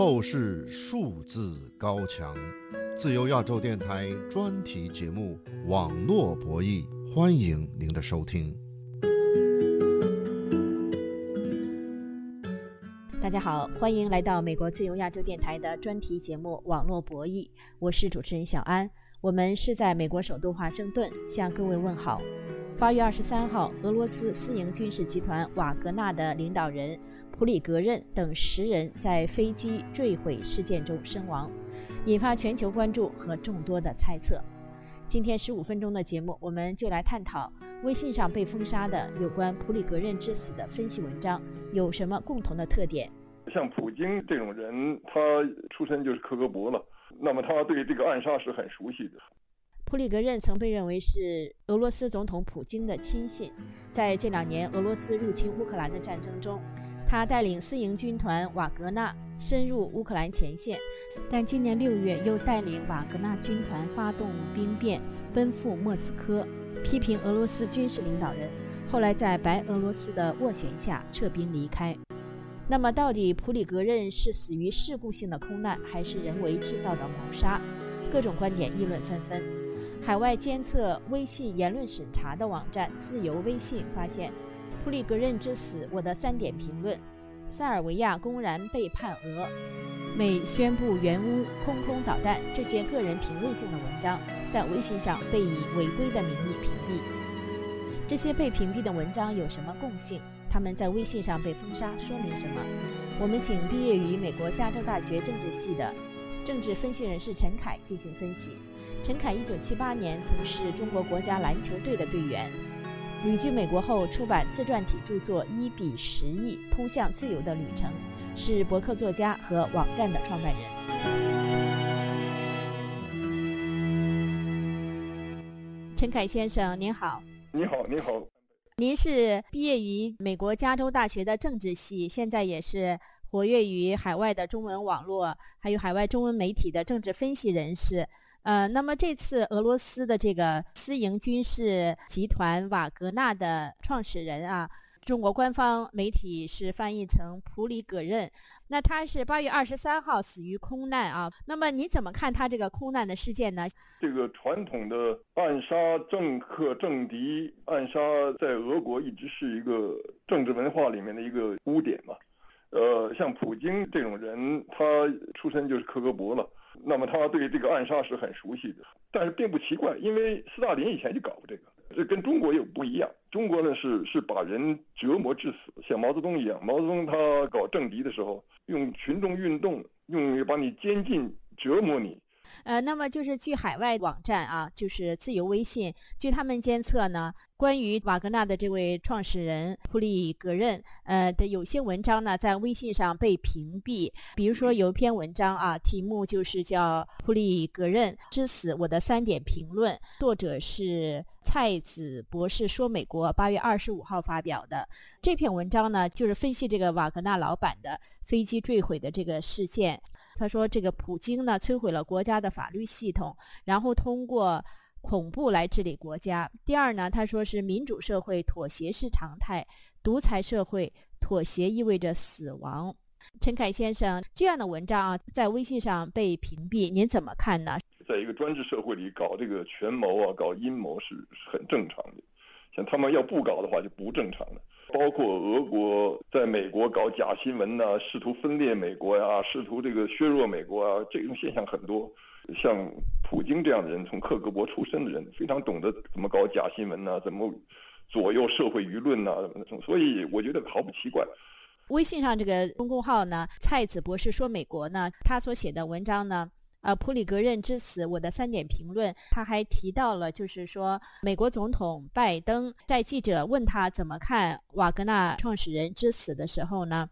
透视数字高墙，自由亚洲电台专题节目《网络博弈》，欢迎您的收听。大家好，欢迎来到美国自由亚洲电台的专题节目《网络博弈》，我是主持人小安。我们是在美国首都华盛顿向各位问好。八月二十三号，俄罗斯私营军事集团瓦格纳的领导人普里格任等十人在飞机坠毁事件中身亡，引发全球关注和众多的猜测。今天十五分钟的节目，我们就来探讨微信上被封杀的有关普里格任之死的分析文章有什么共同的特点。像普京这种人，他出身就是克格勃了，那么他对这个暗杀是很熟悉的。普里格任曾被认为是俄罗斯总统普京的亲信，在这两年俄罗斯入侵乌克兰的战争中，他带领私营军团瓦格纳深入乌克兰前线，但今年六月又带领瓦格纳军团发动兵变，奔赴莫斯科，批评俄罗斯军事领导人，后来在白俄罗斯的斡旋下撤兵离开。那么，到底普里格任是死于事故性的空难，还是人为制造的谋杀？各种观点议论纷纷。海外监测微信言论审查的网站自由微信发现，普里格任之死，我的三点评论：塞尔维亚公然背叛俄，美宣布援乌，空空导弹这些个人评论性的文章，在微信上被以违规的名义屏蔽。这些被屏蔽的文章有什么共性？他们在微信上被封杀说明什么？我们请毕业于美国加州大学政治系的政治分析人士陈凯进行分析。陈凯一九七八年曾是中国国家篮球队的队员，旅居美国后出版自传体著作《一比十亿：通向自由的旅程》，是博客作家和网站的创办人。陈凯先生，您好。你好，你好。您是毕业于美国加州大学的政治系，现在也是活跃于海外的中文网络，还有海外中文媒体的政治分析人士。呃，那么这次俄罗斯的这个私营军事集团瓦格纳的创始人啊，中国官方媒体是翻译成普里戈任，那他是八月二十三号死于空难啊。那么你怎么看他这个空难的事件呢？这个传统的暗杀政客、政敌、暗杀在俄国一直是一个政治文化里面的一个污点嘛。呃，像普京这种人，他出身就是克格勃了。那么他对这个暗杀是很熟悉的，但是并不奇怪，因为斯大林以前就搞过这个，这跟中国又不一样。中国呢是是把人折磨致死，像毛泽东一样，毛泽东他搞政敌的时候，用群众运动，用把你监禁折磨你。呃，那么就是据海外网站啊，就是自由微信，据他们监测呢，关于瓦格纳的这位创始人普里格任，呃的有些文章呢，在微信上被屏蔽。比如说有一篇文章啊，题目就是叫《普里格任之死：我的三点评论》，作者是蔡子博士说美国，八月二十五号发表的这篇文章呢，就是分析这个瓦格纳老板的飞机坠毁的这个事件。他说：“这个普京呢，摧毁了国家的法律系统，然后通过恐怖来治理国家。第二呢，他说是民主社会妥协是常态，独裁社会妥协意味着死亡。”陈凯先生这样的文章啊，在微信上被屏蔽，您怎么看呢？在一个专制社会里搞这个权谋啊，搞阴谋是很正常的。像他们要不搞的话，就不正常了。包括俄国在美国搞假新闻呐，试图分裂美国呀，试图这个削弱美国啊，这种现象很多。像普京这样的人，从克格勃出身的人，非常懂得怎么搞假新闻呐，怎么左右社会舆论呐，所以我觉得毫不奇怪。微信上这个公众号呢，蔡子博士说美国呢，他所写的文章呢。呃，普里格任之死，我的三点评论。他还提到了，就是说，美国总统拜登在记者问他怎么看瓦格纳创始人之死的时候呢，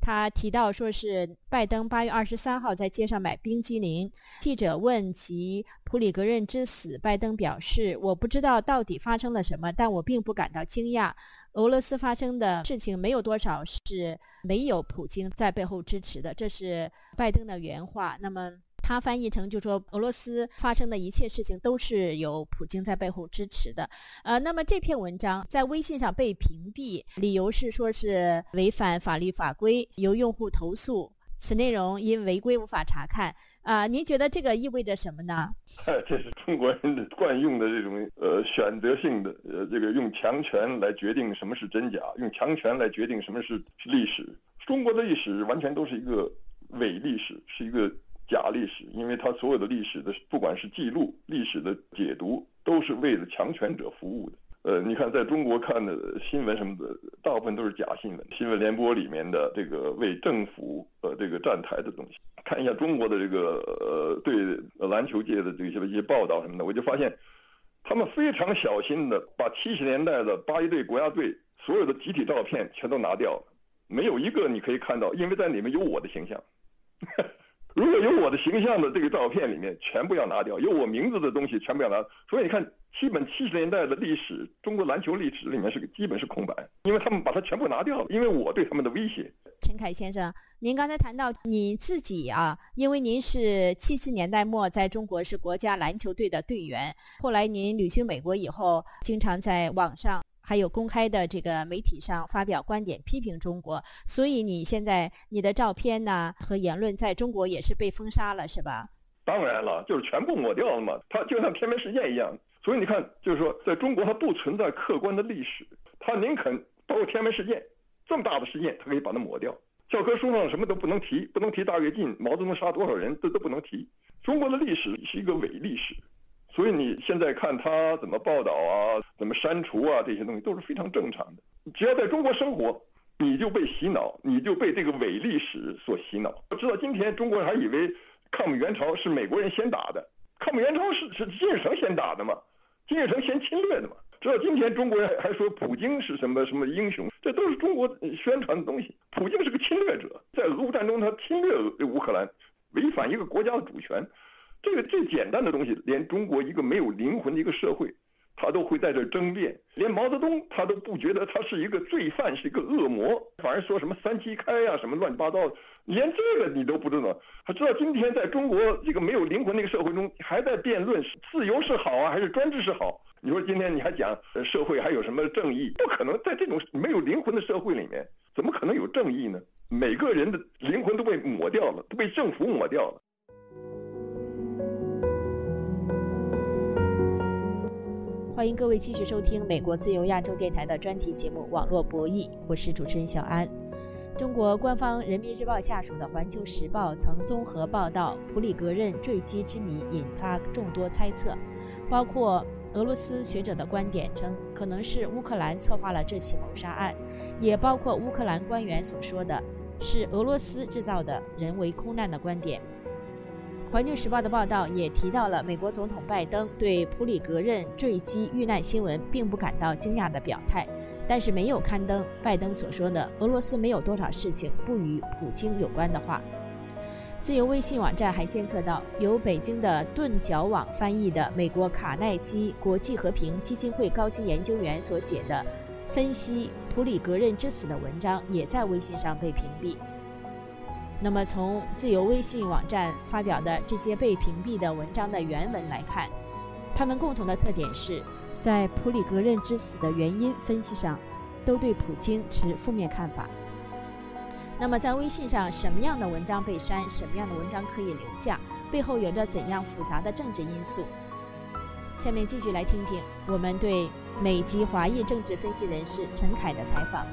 他提到说是拜登八月二十三号在街上买冰激凌。记者问及普里格任之死，拜登表示：“我不知道到底发生了什么，但我并不感到惊讶。俄罗斯发生的事情没有多少是没有普京在背后支持的。”这是拜登的原话。那么。他翻译成就说，俄罗斯发生的一切事情都是有普京在背后支持的。呃，那么这篇文章在微信上被屏蔽，理由是说是违反法律法规，由用户投诉此内容因违规无法查看。啊，您觉得这个意味着什么呢？这是中国人的惯用的这种呃选择性的呃这个用强权来决定什么是真假，用强权来决定什么是历史。中国的历史完全都是一个伪历史，是一个假历史，因为它所有的历史的不管是记录、历史的解读，都是为了强权者服务的。呃，你看，在中国看的新闻什么的，大部分都是假新闻。新闻联播里面的这个为政府呃这个站台的东西，看一下中国的这个呃对篮球界的这些一些报道什么的，我就发现，他们非常小心的把七十年代的八一队国家队所有的集体照片全都拿掉了，没有一个你可以看到，因为在里面有我的形象。如果有我的形象的这个照片里面，全部要拿掉；有我名字的东西全部要拿。所以你看，基本七十年代的历史，中国篮球历史里面是个基本是空白，因为他们把它全部拿掉了，因为我对他们的威胁。陈凯先生，您刚才谈到你自己啊，因为您是七十年代末在中国是国家篮球队的队员，后来您旅居美国以后，经常在网上。还有公开的这个媒体上发表观点批评中国，所以你现在你的照片呢和言论在中国也是被封杀了，是吧？当然了，就是全部抹掉了嘛。它就像天文事件一样，所以你看，就是说，在中国它不存在客观的历史，它宁肯包括天文事件这么大的事件，它可以把它抹掉。教科书上什么都不能提，不能提大跃进，毛泽东杀多少人，这都不能提。中国的历史是一个伪历史。所以你现在看他怎么报道啊，怎么删除啊，这些东西都是非常正常的。只要在中国生活，你就被洗脑，你就被这个伪历史所洗脑。直到今天，中国人还以为抗美援朝是美国人先打的，抗美援朝是是金日成先打的嘛，金日成先侵略的嘛。直到今天，中国人还说普京是什么什么英雄，这都是中国宣传的东西。普京是个侵略者，在俄乌战争他侵略乌克兰，违反一个国家的主权。这个最简单的东西，连中国一个没有灵魂的一个社会，他都会在这争辩。连毛泽东他都不觉得他是一个罪犯，是一个恶魔，反而说什么三七开呀，什么乱七八糟。连这个你都不知道。他知道今天在中国这个没有灵魂的一个社会中，还在辩论自由是好啊，还是专制是好？你说今天你还讲社会还有什么正义？不可能，在这种没有灵魂的社会里面，怎么可能有正义呢？每个人的灵魂都被抹掉了，都被政府抹掉了。欢迎各位继续收听美国自由亚洲电台的专题节目《网络博弈》，我是主持人小安。中国官方《人民日报》下属的《环球时报》曾综合报道普里格任坠机之谜，引发众多猜测，包括俄罗斯学者的观点称可能是乌克兰策划了这起谋杀案，也包括乌克兰官员所说的是俄罗斯制造的人为空难的观点。《环球时报》的报道也提到了美国总统拜登对普里格任坠机遇难新闻并不感到惊讶的表态，但是没有刊登拜登所说的“俄罗斯没有多少事情不与普京有关”的话。自由微信网站还监测到，由北京的钝角网翻译的美国卡耐基国际和平基金会高级研究员所写的分析普里格任之死的文章也在微信上被屏蔽。那么，从自由微信网站发表的这些被屏蔽的文章的原文来看，他们共同的特点是，在普里格任之死的原因分析上，都对普京持负面看法。那么，在微信上，什么样的文章被删，什么样的文章可以留下，背后有着怎样复杂的政治因素？下面继续来听听我们对美籍华裔政治分析人士陈凯的采访。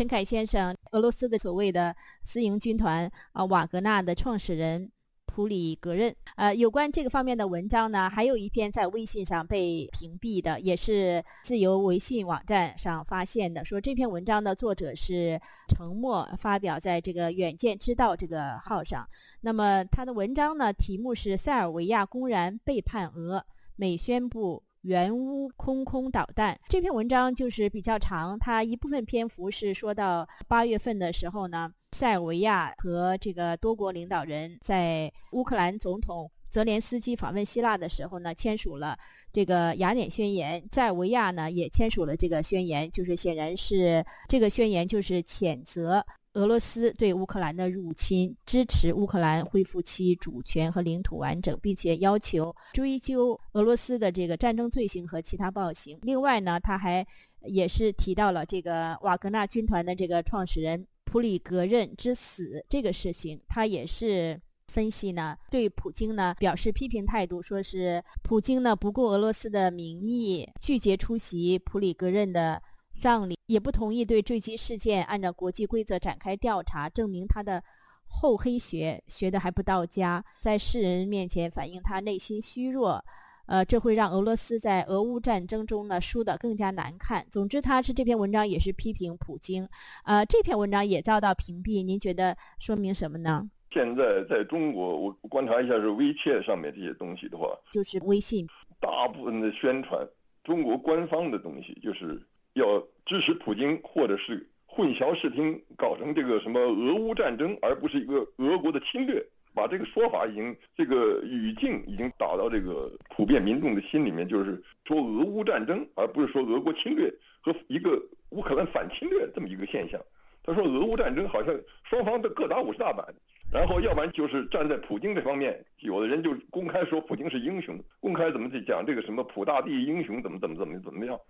陈凯先生，俄罗斯的所谓的私营军团啊，瓦格纳的创始人普里格任，呃，有关这个方面的文章呢，还有一篇在微信上被屏蔽的，也是自由微信网站上发现的，说这篇文章的作者是程默，发表在这个远见之道这个号上。那么他的文章呢，题目是塞尔维亚公然背叛俄，美宣布。原乌空空导弹这篇文章就是比较长，它一部分篇幅是说到八月份的时候呢，塞尔维亚和这个多国领导人在乌克兰总统泽连斯基访问希腊的时候呢，签署了这个雅典宣言，塞尔维亚呢也签署了这个宣言，就是显然是这个宣言就是谴责俄罗斯对乌克兰的入侵，支持乌克兰恢复其主权和领土完整，并且要求追究俄罗斯的这个战争罪行和其他暴行。另外呢，他还也是提到了这个瓦格纳军团的这个创始人普里格任之死这个事情，他也是分析呢，对普京呢表示批评态度，说是普京呢不顾俄罗斯的名义拒绝出席普里格任的。葬礼也不同意对坠机事件按照国际规则展开调查，证明他的厚黑学学的还不到家，在世人面前反映他内心虚弱，呃，这会让俄罗斯在俄乌战争中呢输得更加难看。总之，他是这篇文章也是批评普京，呃，这篇文章也遭到屏蔽。您觉得说明什么呢？现在在中国，我观察一下是微切上面这些东西的话，就是微信，大部分的宣传中国官方的东西就是。要支持普京，或者是混淆视听，搞成这个什么俄乌战争，而不是一个俄国的侵略，把这个说法已经这个语境已经打到这个普遍民众的心里面，就是说俄乌战争，而不是说俄国侵略和一个乌克兰反侵略这么一个现象。他说俄乌战争好像双方都各打五十大板，然后要不然就是站在普京这方面，有的人就公开说普京是英雄，公开怎么去讲这个什么普大帝英雄怎么怎么怎么怎么样。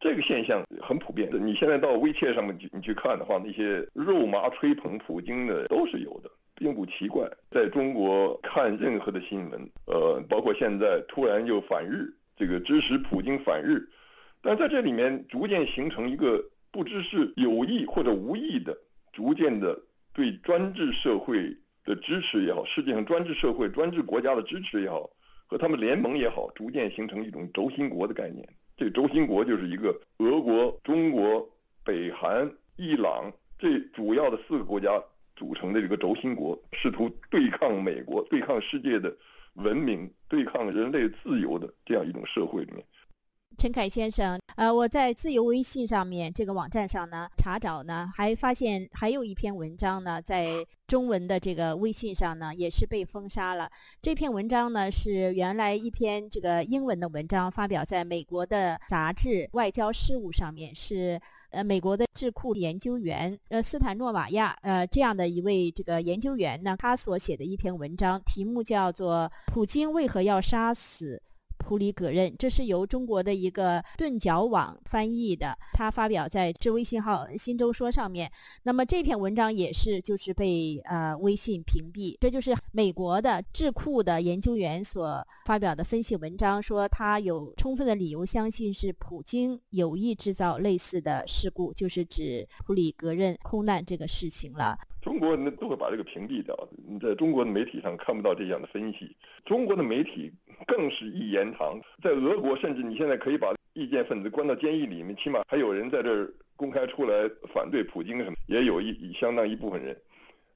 这个现象很普遍。你现在到微切上面去，你去看的话，那些肉麻吹捧普京的都是有的，并不奇怪。在中国看任何的新闻，呃，包括现在突然就反日，这个支持普京反日，但在这里面逐渐形成一个不知是有意或者无意的，逐渐的对专制社会的支持也好，世界上专制社会、专制国家的支持也好，和他们联盟也好，逐渐形成一种轴心国的概念。这轴心国就是一个俄国、中国、北韩、伊朗这主要的四个国家组成的这个轴心国，试图对抗美国、对抗世界的文明、对抗人类自由的这样一种社会里面。陈凯先生，呃，我在自由微信上面这个网站上呢查找呢，还发现还有一篇文章呢，在中文的这个微信上呢也是被封杀了。这篇文章呢是原来一篇这个英文的文章，发表在美国的杂志《外交事务》上面，是呃美国的智库研究员呃斯坦诺瓦亚呃这样的一位这个研究员呢，他所写的一篇文章，题目叫做《普京为何要杀死》。普里戈任，这是由中国的一个钝角网翻译的，他发表在智微信号“新周说”上面。那么这篇文章也是就是被呃微信屏蔽。这就是美国的智库的研究员所发表的分析文章，说他有充分的理由相信是普京有意制造类似的事故，就是指普里戈任空难这个事情了。中国人都会把这个屏蔽掉，你在中国的媒体上看不到这样的分析。中国的媒体。更是一言堂，在俄国，甚至你现在可以把意见分子关到监狱里面，起码还有人在这儿公开出来反对普京什么，也有一相当一部分人，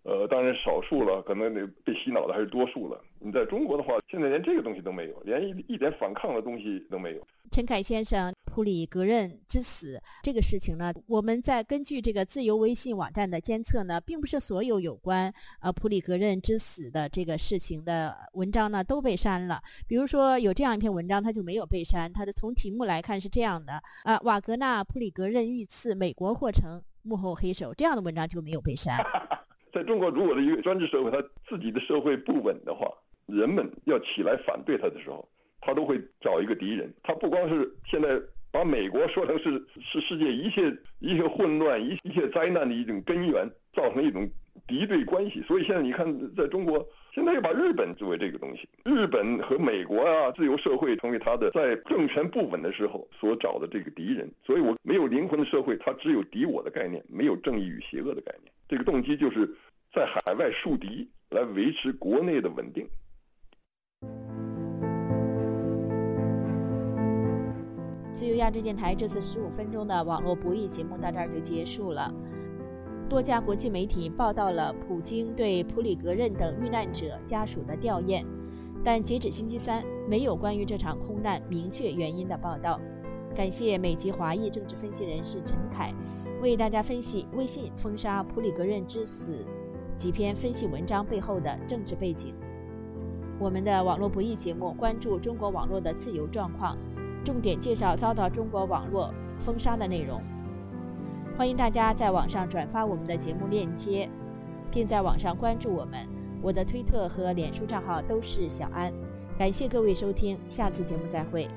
呃，当然少数了，可能那被洗脑的还是多数了。你在中国的话，现在连这个东西都没有，连一一点反抗的东西都没有。陈凯先生。普里格任之死这个事情呢，我们在根据这个自由微信网站的监测呢，并不是所有有关呃普里格任之死的这个事情的文章呢都被删了。比如说有这样一篇文章，它就没有被删。它的从题目来看是这样的：啊，瓦格纳普里格任遇刺，美国或成幕后黑手，这样的文章就没有被删。在中国，如果的一个专制社会，他自己的社会不稳的话，人们要起来反对他的时候，他都会找一个敌人。他不光是现在。把美国说成是是世界一切一切混乱一一切灾难的一种根源，造成一种敌对关系。所以现在你看，在中国现在又把日本作为这个东西，日本和美国啊，自由社会成为他的在政权不稳的时候所找的这个敌人。所以我没有灵魂的社会，它只有敌我的概念，没有正义与邪恶的概念。这个动机就是在海外树敌，来维持国内的稳定。自由亚洲电台这次十五分钟的网络博弈节目到这儿就结束了。多家国际媒体报道了普京对普里格任等遇难者家属的吊唁，但截止星期三，没有关于这场空难明确原因的报道。感谢美籍华裔政治分析人士陈凯为大家分析微信封杀普里格任之死几篇分析文章背后的政治背景。我们的网络博弈节目关注中国网络的自由状况。重点介绍遭到中国网络封杀的内容。欢迎大家在网上转发我们的节目链接，并在网上关注我们。我的推特和脸书账号都是小安。感谢各位收听，下次节目再会。